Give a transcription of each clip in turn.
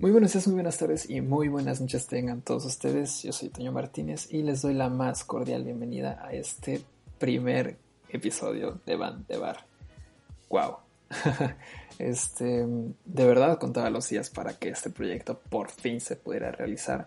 Muy buenos días, muy buenas tardes y muy buenas noches tengan todos ustedes. Yo soy Toño Martínez y les doy la más cordial bienvenida a este primer episodio de Van de Bar. ¡Wow! este, de verdad contaba los días para que este proyecto por fin se pudiera realizar,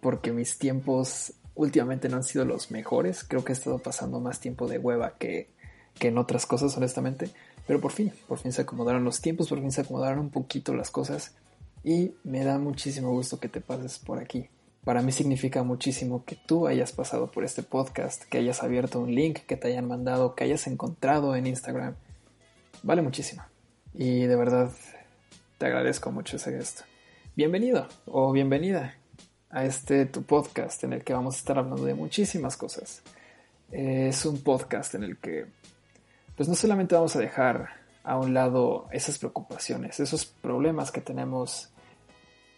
porque mis tiempos últimamente no han sido los mejores. Creo que he estado pasando más tiempo de hueva que, que en otras cosas, honestamente. Pero por fin, por fin se acomodaron los tiempos, por fin se acomodaron un poquito las cosas y me da muchísimo gusto que te pases por aquí. Para mí significa muchísimo que tú hayas pasado por este podcast, que hayas abierto un link que te hayan mandado, que hayas encontrado en Instagram. Vale muchísimo. Y de verdad te agradezco mucho ese gesto. Bienvenido o bienvenida a este tu podcast en el que vamos a estar hablando de muchísimas cosas. Es un podcast en el que pues no solamente vamos a dejar a un lado esas preocupaciones, esos problemas que tenemos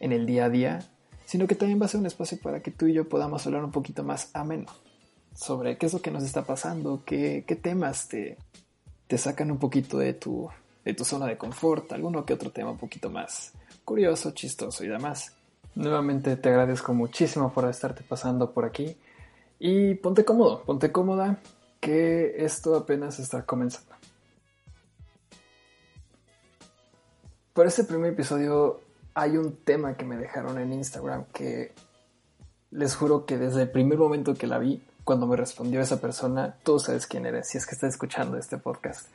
en el día a día, sino que también va a ser un espacio para que tú y yo podamos hablar un poquito más ameno sobre qué es lo que nos está pasando, qué, temas te, te sacan un poquito de tu, de tu zona de confort, alguno que otro tema un poquito más curioso, chistoso y demás. Nuevamente te agradezco muchísimo por estarte pasando por aquí y ponte cómodo, ponte cómoda, que esto apenas está comenzando. Por este primer episodio hay un tema que me dejaron en Instagram que les juro que desde el primer momento que la vi, cuando me respondió esa persona, tú sabes quién eres, si es que estás escuchando este podcast.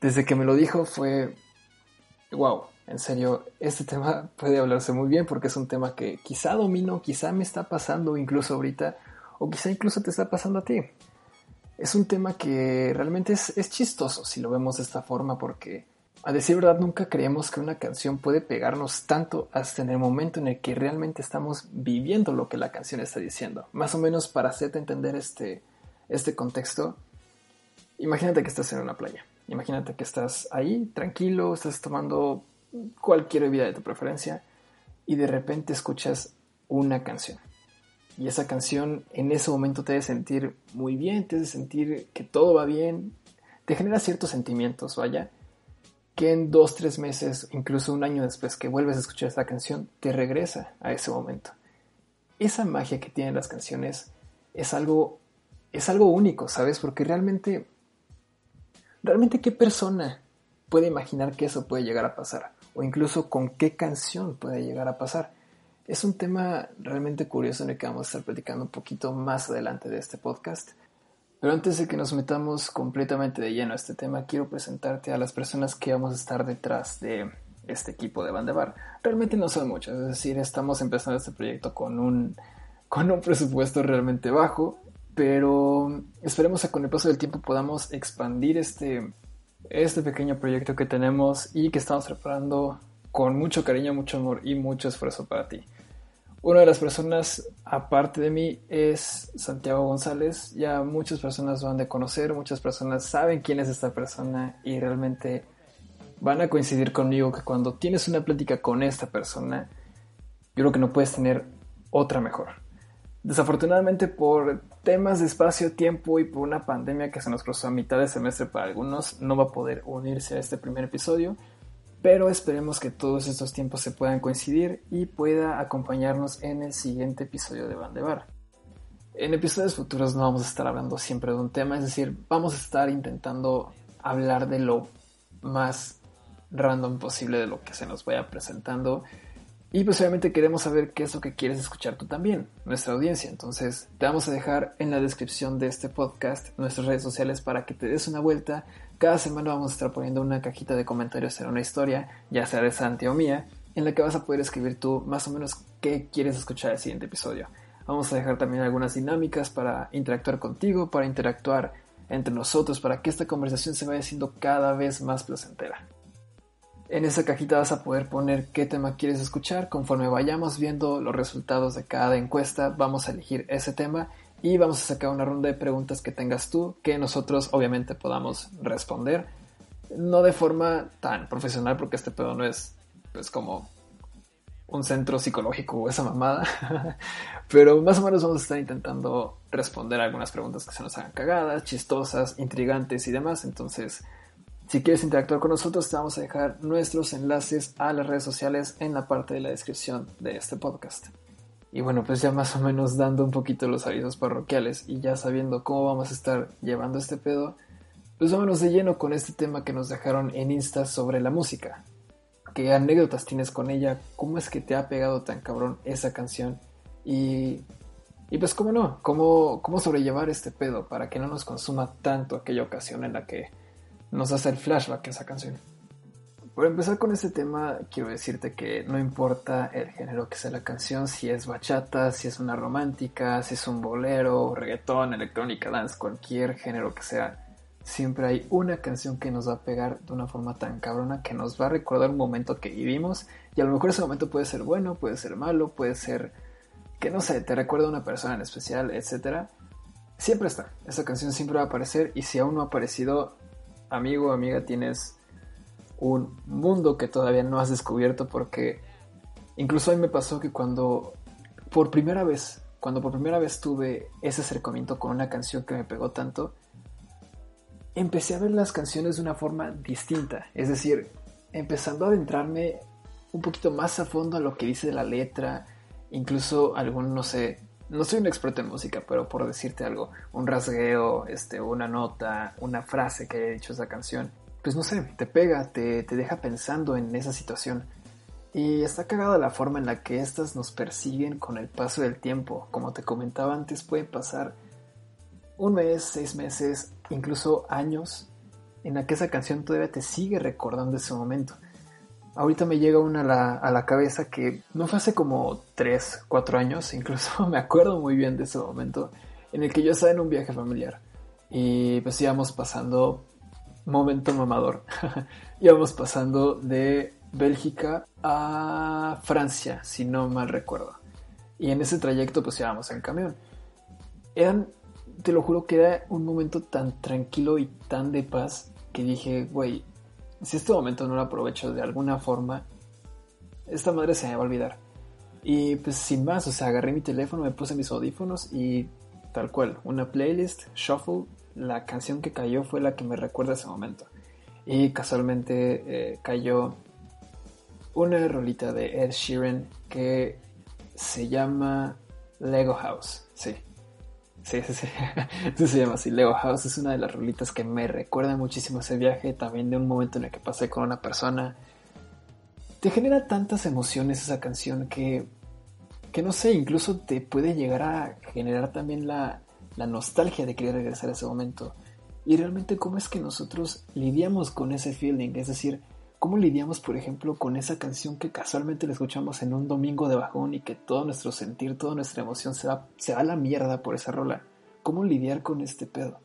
Desde que me lo dijo fue, wow, en serio, este tema puede hablarse muy bien porque es un tema que quizá domino, quizá me está pasando incluso ahorita, o quizá incluso te está pasando a ti. Es un tema que realmente es, es chistoso si lo vemos de esta forma porque a decir verdad, nunca creemos que una canción puede pegarnos tanto hasta en el momento en el que realmente estamos viviendo lo que la canción está diciendo. Más o menos para hacerte entender este, este contexto, imagínate que estás en una playa. Imagínate que estás ahí, tranquilo, estás tomando cualquier bebida de tu preferencia y de repente escuchas una canción. Y esa canción en ese momento te hace sentir muy bien, te hace sentir que todo va bien, te genera ciertos sentimientos, vaya que en dos, tres meses, incluso un año después que vuelves a escuchar esta canción, te regresa a ese momento. Esa magia que tienen las canciones es algo, es algo único, ¿sabes? Porque realmente, realmente qué persona puede imaginar que eso puede llegar a pasar? O incluso con qué canción puede llegar a pasar. Es un tema realmente curioso en el que vamos a estar platicando un poquito más adelante de este podcast. Pero antes de que nos metamos completamente de lleno a este tema, quiero presentarte a las personas que vamos a estar detrás de este equipo de Bandebar. Realmente no son muchas, es decir, estamos empezando este proyecto con un, con un presupuesto realmente bajo, pero esperemos que con el paso del tiempo podamos expandir este, este pequeño proyecto que tenemos y que estamos preparando con mucho cariño, mucho amor y mucho esfuerzo para ti. Una de las personas, aparte de mí, es Santiago González. Ya muchas personas van de conocer, muchas personas saben quién es esta persona y realmente van a coincidir conmigo que cuando tienes una plática con esta persona, yo creo que no puedes tener otra mejor. Desafortunadamente por temas de espacio, tiempo y por una pandemia que se nos cruzó a mitad de semestre para algunos, no va a poder unirse a este primer episodio pero esperemos que todos estos tiempos se puedan coincidir y pueda acompañarnos en el siguiente episodio de Van de Bar. En episodios futuros no vamos a estar hablando siempre de un tema, es decir, vamos a estar intentando hablar de lo más random posible de lo que se nos vaya presentando. Y pues obviamente queremos saber qué es lo que quieres escuchar tú también, nuestra audiencia. Entonces te vamos a dejar en la descripción de este podcast nuestras redes sociales para que te des una vuelta cada semana vamos a estar poniendo una cajita de comentarios en una historia, ya sea de Santi o mía, en la que vas a poder escribir tú más o menos qué quieres escuchar el siguiente episodio. Vamos a dejar también algunas dinámicas para interactuar contigo, para interactuar entre nosotros, para que esta conversación se vaya haciendo cada vez más placentera. En esa cajita vas a poder poner qué tema quieres escuchar. Conforme vayamos viendo los resultados de cada encuesta, vamos a elegir ese tema y vamos a sacar una ronda de preguntas que tengas tú que nosotros obviamente podamos responder. No de forma tan profesional porque este pedo no es pues como un centro psicológico o esa mamada, pero más o menos vamos a estar intentando responder algunas preguntas que se nos hagan cagadas, chistosas, intrigantes y demás. Entonces, Si quieres interactuar con nosotros, te vamos a dejar nuestros enlaces a las redes sociales en la parte de la descripción de este podcast. Y bueno, pues ya más o menos dando un poquito los avisos parroquiales y ya sabiendo cómo vamos a estar llevando este pedo, pues vámonos de lleno con este tema que nos dejaron en Insta sobre la música. ¿Qué anécdotas tienes con ella? ¿Cómo es que te ha pegado tan cabrón esa canción? Y, y pues cómo no, ¿Cómo, cómo sobrellevar este pedo para que no nos consuma tanto aquella ocasión en la que nos hace el flashback esa canción. Por empezar con este tema, quiero decirte que no importa el género que sea la canción, si es bachata, si es una romántica, si es un bolero, reggaetón, electrónica, dance, cualquier género que sea, siempre hay una canción que nos va a pegar de una forma tan cabrona que nos va a recordar un momento que vivimos y a lo mejor ese momento puede ser bueno, puede ser malo, puede ser que no sé, te recuerda a una persona en especial, etc. Siempre está, esa canción siempre va a aparecer y si aún no ha aparecido, amigo, amiga, tienes un mundo que todavía no has descubierto porque incluso a mí me pasó que cuando por primera vez, cuando por primera vez tuve ese acercamiento con una canción que me pegó tanto, empecé a ver las canciones de una forma distinta, es decir, empezando a adentrarme un poquito más a fondo a lo que dice la letra, incluso algún, no sé, no soy un experto en música, pero por decirte algo, un rasgueo, este, una nota, una frase que haya dicho esa canción, pues no sé, te pega, te, te deja pensando en esa situación. Y está cagada la forma en la que estas nos persiguen con el paso del tiempo. Como te comentaba antes, puede pasar un mes, seis meses, incluso años, en la que esa canción todavía te sigue recordando ese momento. Ahorita me llega una a la, a la cabeza que no fue hace como 3, 4 años, incluso me acuerdo muy bien de ese momento en el que yo estaba en un viaje familiar y pues íbamos pasando, momento mamador, íbamos pasando de Bélgica a Francia, si no mal recuerdo. Y en ese trayecto pues íbamos en camión. Eran, te lo juro que era un momento tan tranquilo y tan de paz que dije, güey, si este momento no lo aprovecho de alguna forma, esta madre se me va a olvidar. Y pues sin más, o sea, agarré mi teléfono, me puse mis audífonos y tal cual, una playlist, shuffle, la canción que cayó fue la que me recuerda ese momento. Y casualmente eh, cayó una rolita de Ed Sheeran que se llama Lego House, sí. Sí, sí, sí. sí se llama así. Lego House es una de las rolitas que me recuerda muchísimo ese viaje, también de un momento en el que pasé con una persona. Te genera tantas emociones esa canción que, que no sé, incluso te puede llegar a generar también la, la nostalgia de querer regresar a ese momento. Y realmente cómo es que nosotros lidiamos con ese feeling, es decir, ¿Cómo lidiamos, por ejemplo, con esa canción que casualmente la escuchamos en un domingo de bajón y que todo nuestro sentir, toda nuestra emoción se va, se va a la mierda por esa rola? ¿Cómo lidiar con este pedo?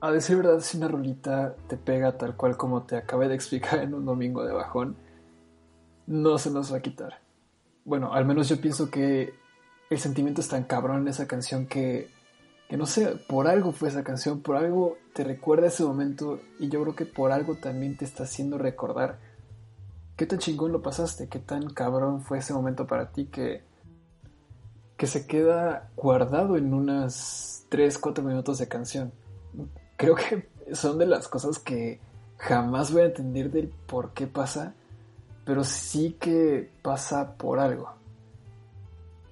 A decir verdad, si una rolita te pega tal cual como te acabé de explicar en un domingo de bajón, no se nos va a quitar. Bueno, al menos yo pienso que el sentimiento es tan cabrón en esa canción que que no sé, por algo fue esa canción, por algo te recuerda ese momento y yo creo que por algo también te está haciendo recordar qué tan chingón lo pasaste, qué tan cabrón fue ese momento para ti que, que se queda guardado en unas 3, 4 minutos de canción. Creo que son de las cosas que jamás voy a entender del por qué pasa, pero sí que pasa por algo.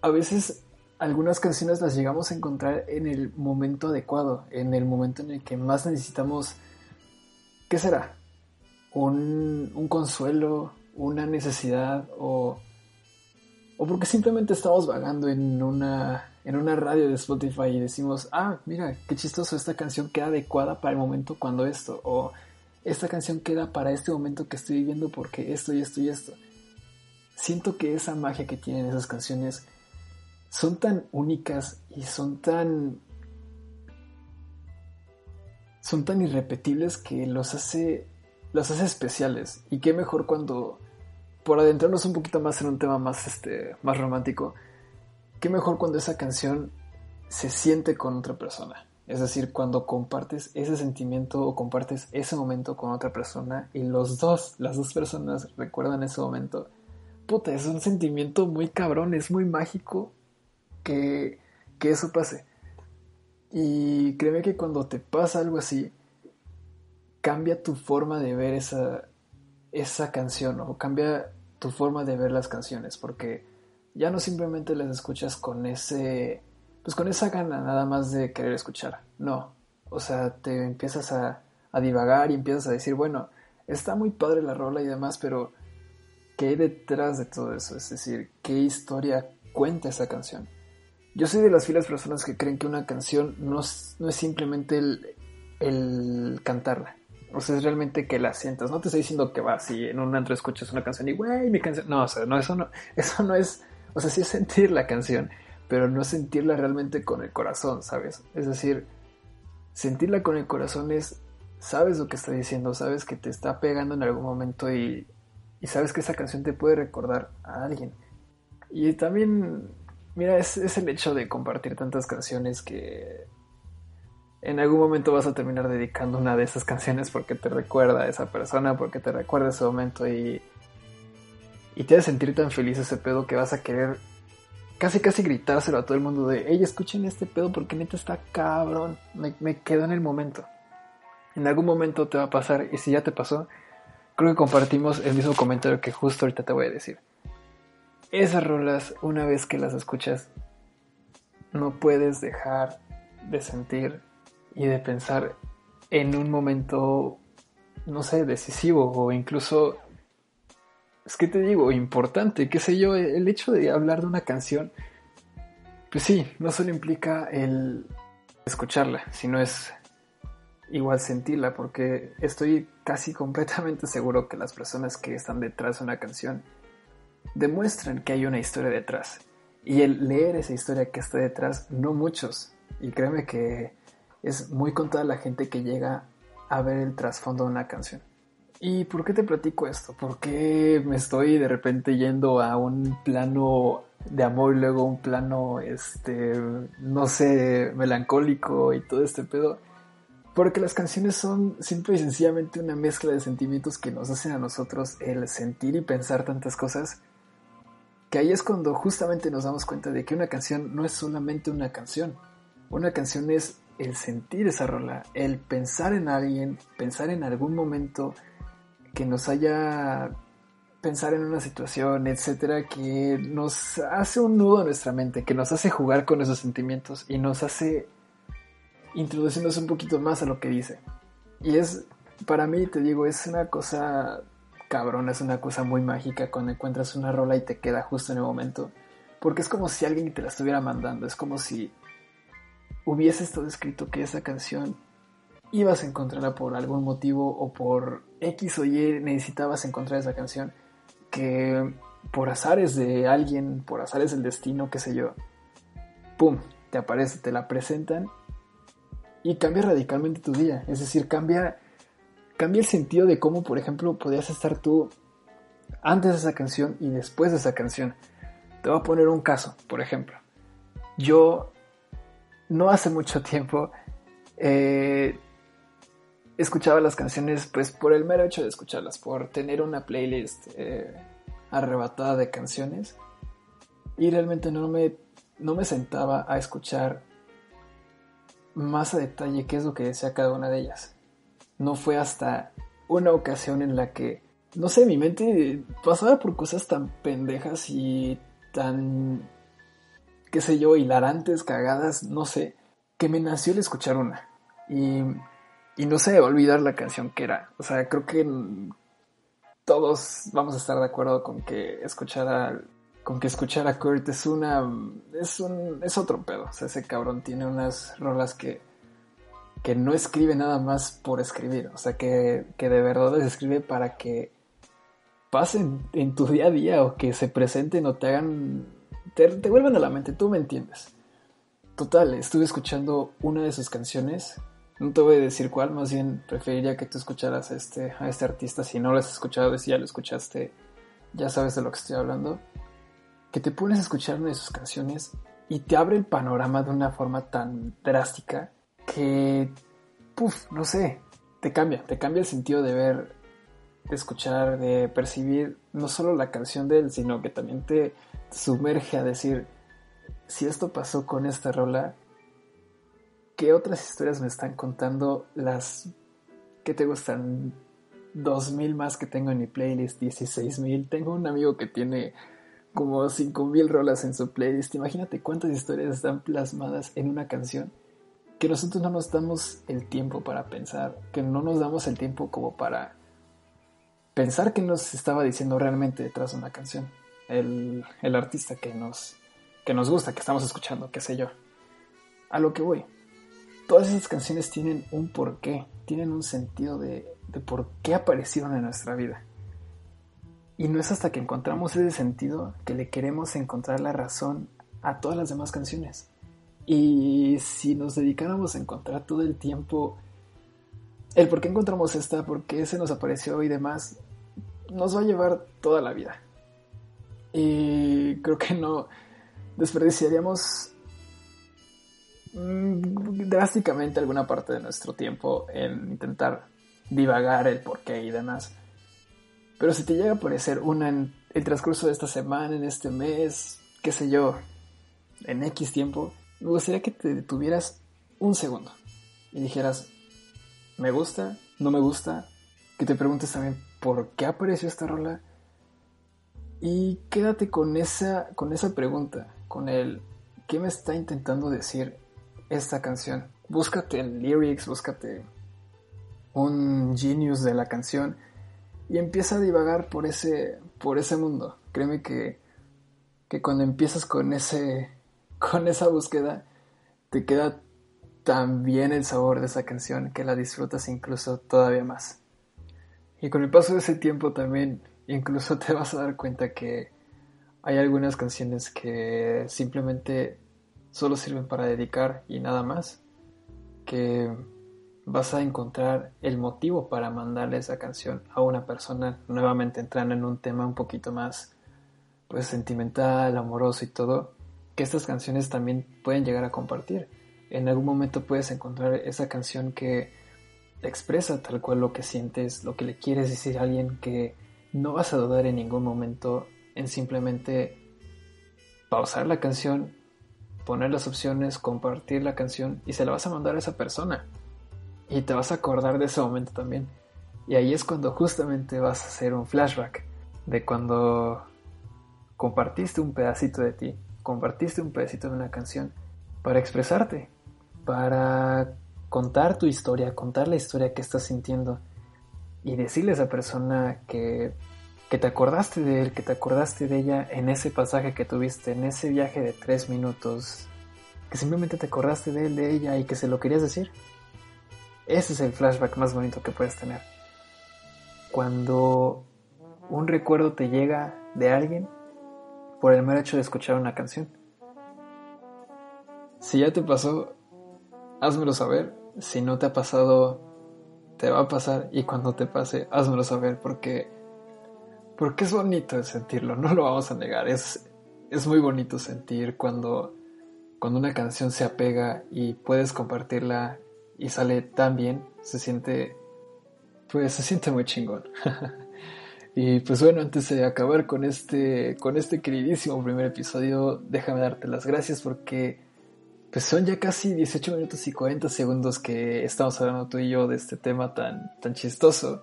A veces algunas canciones las llegamos a encontrar en el momento adecuado, en el momento en el que más necesitamos, ¿qué será? Un, un consuelo, una necesidad o, o porque simplemente estamos vagando en una, en una radio de Spotify y decimos, ah, mira, qué chistoso, esta canción queda adecuada para el momento cuando esto, o esta canción queda para este momento que estoy viviendo porque esto y esto y esto. Siento que esa magia que tienen esas canciones son tan únicas y son tan son tan irrepetibles que los hace los hace especiales. Y qué mejor cuando por adentrarnos un poquito más en un tema más este más romántico qué mejor cuando esa canción se siente con otra persona. Es decir cuando compartes ese sentimiento o compartes ese momento con otra persona y los dos las dos personas recuerdan ese momento. Puta es un sentimiento muy cabrón es muy mágico que, eso pase. Y créeme que cuando te pasa algo así, cambia tu forma de ver esa, esa canción o cambia tu forma de ver las canciones porque ya no simplemente las escuchas con ese pues con esa gana nada más de querer escuchar no. O sea te empiezas a, a divagar y empiezas a decir bueno está muy padre la rola y demás pero qué hay detrás de todo eso es decir qué historia cuenta esa canción yo soy de las filas personas que creen que una canción no, no es simplemente el, el cantarla o sea, es realmente que la sientas. No te estoy diciendo que vas y en un antro escuchas una canción y, güey, mi canción. No, o sea, no, eso no, eso no es. O sea, sí es sentir la canción, pero no sentirla realmente con el corazón, ¿sabes? Es decir, sentirla con el corazón es. Sabes lo que está diciendo, sabes que te está pegando en algún momento y, y sabes que esa canción te puede recordar a alguien. Y también, mira, es, es el hecho de compartir tantas canciones que en algún momento vas a terminar dedicando una de esas canciones porque te recuerda a esa persona, porque te recuerda ese momento y, y te hace sentir tan feliz ese pedo que vas a querer casi casi gritárselo a todo el mundo de, hey, escuchen este pedo porque neta está cabrón, me, me quedo en el momento. En algún momento te va a pasar y si ya te pasó, creo que compartimos el mismo comentario que justo ahorita te voy a decir. Esas rolas, una vez que las escuchas, no puedes dejar de sentir y de pensar en un momento, no sé, decisivo o incluso, es que te digo, importante, qué sé yo, el hecho de hablar de una canción, pues sí, no solo implica el escucharla, sino es igual sentirla, porque estoy casi completamente seguro que las personas que están detrás de una canción demuestran que hay una historia detrás. Y el leer esa historia que está detrás, no muchos. Y créeme que es muy contada la gente que llega a ver el trasfondo de una canción. ¿Y por qué te platico esto? ¿Por qué me estoy de repente yendo a un plano de amor y luego un plano, este, no sé, melancólico y todo este pedo? Porque las canciones son simple y sencillamente una mezcla de sentimientos que nos hacen a nosotros el sentir y pensar tantas cosas, que ahí es cuando justamente nos damos cuenta de que una canción no es solamente una canción. Una canción es el sentir esa rola, el pensar en alguien, pensar en algún momento que nos haya pensar en una situación, etcétera, que nos hace un nudo en nuestra mente, que nos hace jugar con esos sentimientos y nos hace introduciéndose un poquito más a lo que dice. Y es, para mí, te digo, es una cosa cabrón, es una cosa muy mágica cuando encuentras una rola y te queda justo en el momento. Porque es como si alguien te la estuviera mandando, es como si hubiese estado escrito que esa canción ibas a encontrarla por algún motivo o por X o Y necesitabas encontrar esa canción que por azares de alguien, por azares del destino, qué sé yo, ¡pum! Te aparece, te la presentan y cambia radicalmente tu día. Es decir, cambia, cambia el sentido de cómo, por ejemplo, podías estar tú antes de esa canción y después de esa canción. Te voy a poner un caso, por ejemplo. Yo no hace mucho tiempo eh, escuchaba las canciones pues por el mero hecho de escucharlas, por tener una playlist eh, arrebatada de canciones y realmente no me, no me sentaba a escuchar más a detalle qué es lo que decía cada una de ellas. No fue hasta una ocasión en la que, no sé, mi mente pasaba por cosas tan pendejas y tan qué sé yo, hilarantes, cagadas, no sé, que me nació el escuchar una. Y, y no sé, olvidar la canción que era. O sea, creo que todos vamos a estar de acuerdo con que escuchar a, con que escuchar a Kurt es una, es un, es otro pedo. O sea, ese cabrón tiene unas rolas que, que no escribe nada más por escribir. O sea, que, que de verdad les escribe para que pasen en tu día a día o que se presenten o te hagan te, vuelven a la mente, tú me entiendes. Total, estuve escuchando una de sus canciones. No te voy a decir cuál, más bien preferiría que tú escucharas a este, a este artista. Si no lo has escuchado, si ya lo escuchaste, ya sabes de lo que estoy hablando. Que te pones a escuchar una de sus canciones y te abre el panorama de una forma tan drástica que, puff, no sé, te cambia, te cambia el sentido de ver, de escuchar, de percibir no solo la canción de él, sino que también te sumerge a decir, si esto pasó con esta rola, ¿qué otras historias me están contando las ¿qué te gustan? 2000 más que tengo en mi playlist, 16000. Tengo un amigo que tiene como 5000 rolas en su playlist. Imagínate cuántas historias están plasmadas en una canción que nosotros no nos damos el tiempo para pensar, que no nos damos el tiempo como para pensar qué nos estaba diciendo realmente detrás de una canción. El, el artista que nos, que nos gusta, que estamos escuchando, qué sé yo. A lo que voy. Todas esas canciones tienen un porqué, tienen un sentido de, de por qué aparecieron en nuestra vida. Y no es hasta que encontramos ese sentido que le queremos encontrar la razón a todas las demás canciones. Y si nos dedicáramos a encontrar todo el tiempo el por qué encontramos esta, por qué se nos apareció y demás, nos va a llevar toda la vida. Y creo que no desperdiciaríamos mm, drásticamente alguna parte de nuestro tiempo en intentar divagar el por qué y demás. Pero si te llega a aparecer una en el transcurso de esta semana, en este mes, qué sé yo, en X tiempo, me gustaría que te detuvieras un segundo y dijeras, me gusta, no me gusta, que te preguntes también por qué apareció esta rola y quédate con esa, con esa pregunta, con el qué me está intentando decir esta canción. Búscate el lyrics, búscate un genius de la canción y empieza a divagar por ese, por ese mundo. Créeme que, que cuando empiezas con ese, con esa búsqueda, te queda tan bien el sabor de esa canción que la disfrutas incluso todavía más. Y con el paso de ese tiempo también incluso te vas a dar cuenta que hay algunas canciones que simplemente solo sirven para dedicar y nada más. Que vas a encontrar el motivo para mandarle esa canción a una persona, nuevamente entrando en un tema un poquito más pues sentimental, amoroso y todo que estas canciones también pueden llegar a compartir. En algún momento puedes encontrar esa canción que expresa tal cual lo que sientes, lo que le quieres decir a alguien que no vas a dudar en ningún momento en simplemente pausar la canción, poner las opciones, compartir la canción y se la vas a mandar a esa persona. Y te vas a acordar de ese momento también. Y ahí es cuando justamente vas a hacer un flashback de cuando compartiste un pedacito de ti compartiste un pedacito de una canción para expresarte, para contar tu historia, contar la historia que estás sintiendo y decirle a esa persona que, que te acordaste de él, que te acordaste de ella en ese pasaje que tuviste, en ese viaje de tres minutos, que simplemente te acordaste de él, de ella y que se lo querías decir. Ese es el flashback más bonito que puedes tener. Cuando un recuerdo te llega de alguien por el mero hecho de escuchar una canción. Si ya te pasó, házmelo saber. Si no te ha pasado, te va a pasar. Y cuando te pase, házmelo saber porque, porque es bonito sentirlo, no lo vamos a negar. Es, es muy bonito sentir cuando, cuando una canción se apega y puedes compartirla y sale tan bien. Se siente, pues se siente muy chingón. Y pues bueno, antes de acabar con este, con este queridísimo primer episodio, déjame darte las gracias porque pues son ya casi 18 minutos y 40 segundos que estamos hablando tú y yo de este tema tan, tan chistoso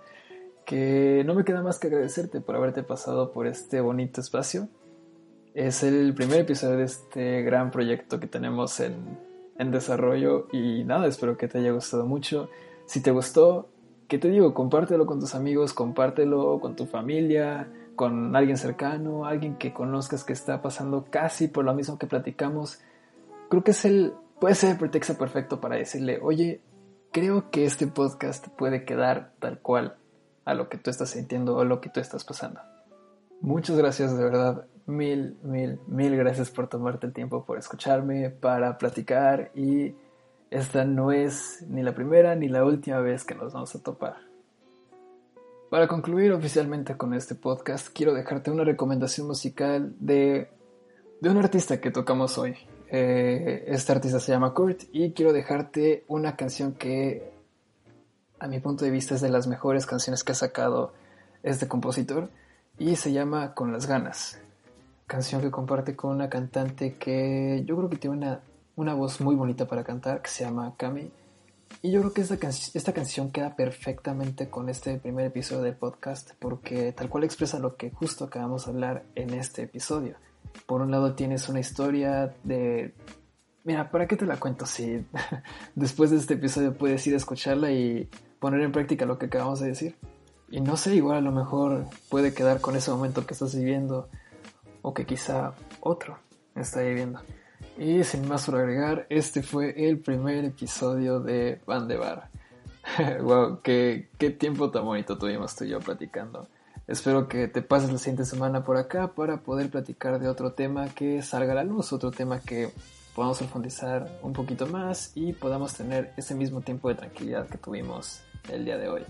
que no me queda más que agradecerte por haberte pasado por este bonito espacio. Es el primer episodio de este gran proyecto que tenemos en, en desarrollo y nada, espero que te haya gustado mucho. Si te gustó, ¿qué te digo? Compártelo con tus amigos, compártelo con tu familia, con alguien cercano, alguien que conozcas que está pasando casi por lo mismo que platicamos. Creo que es el, puede ser el pretexto perfecto para decirle, oye, creo que este podcast puede quedar tal cual a lo que tú estás sintiendo o lo que tú estás pasando. Muchas gracias de verdad, mil, mil, mil gracias por tomarte el tiempo, por escucharme, para platicar y esta no es ni la primera ni la última vez que nos vamos a topar. Para concluir oficialmente con este podcast, quiero dejarte una recomendación musical de, de un artista que tocamos hoy. Eh, este artista se llama Kurt y quiero dejarte una canción que a mi punto de vista es de las mejores canciones que ha sacado este compositor y se llama Con las ganas. Canción que comparte con una cantante que yo creo que tiene una una voz muy bonita para cantar que se llama Cami Y yo creo que esta, esta canción queda perfectamente con este primer episodio del podcast porque tal cual expresa lo que justo acabamos de hablar en este episodio. Por un lado tienes una historia de... Mira, ¿para qué te la cuento si después de este episodio puedes ir a escucharla y poner en práctica lo que acabamos de decir? Y no sé, igual a lo mejor puede quedar con ese momento que estás viviendo o que quizá otro está viviendo. Y sin más por agregar, este fue el primer episodio de Van Bar. wow, qué, qué tiempo tan bonito tuvimos tú y yo platicando. Espero que te pases la siguiente semana por acá para poder platicar de otro tema que salga a la luz, otro tema que podamos profundizar un poquito más y podamos tener ese mismo tiempo de tranquilidad que tuvimos el día de hoy.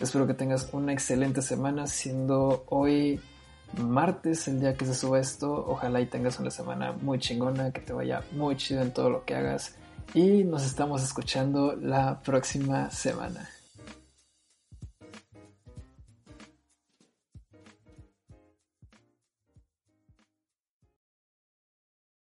Espero que tengas una excelente semana, siendo hoy martes el día que se suba esto. Ojalá y tengas una semana muy chingona, que te vaya muy chido en todo lo que hagas. Y nos estamos escuchando la próxima semana.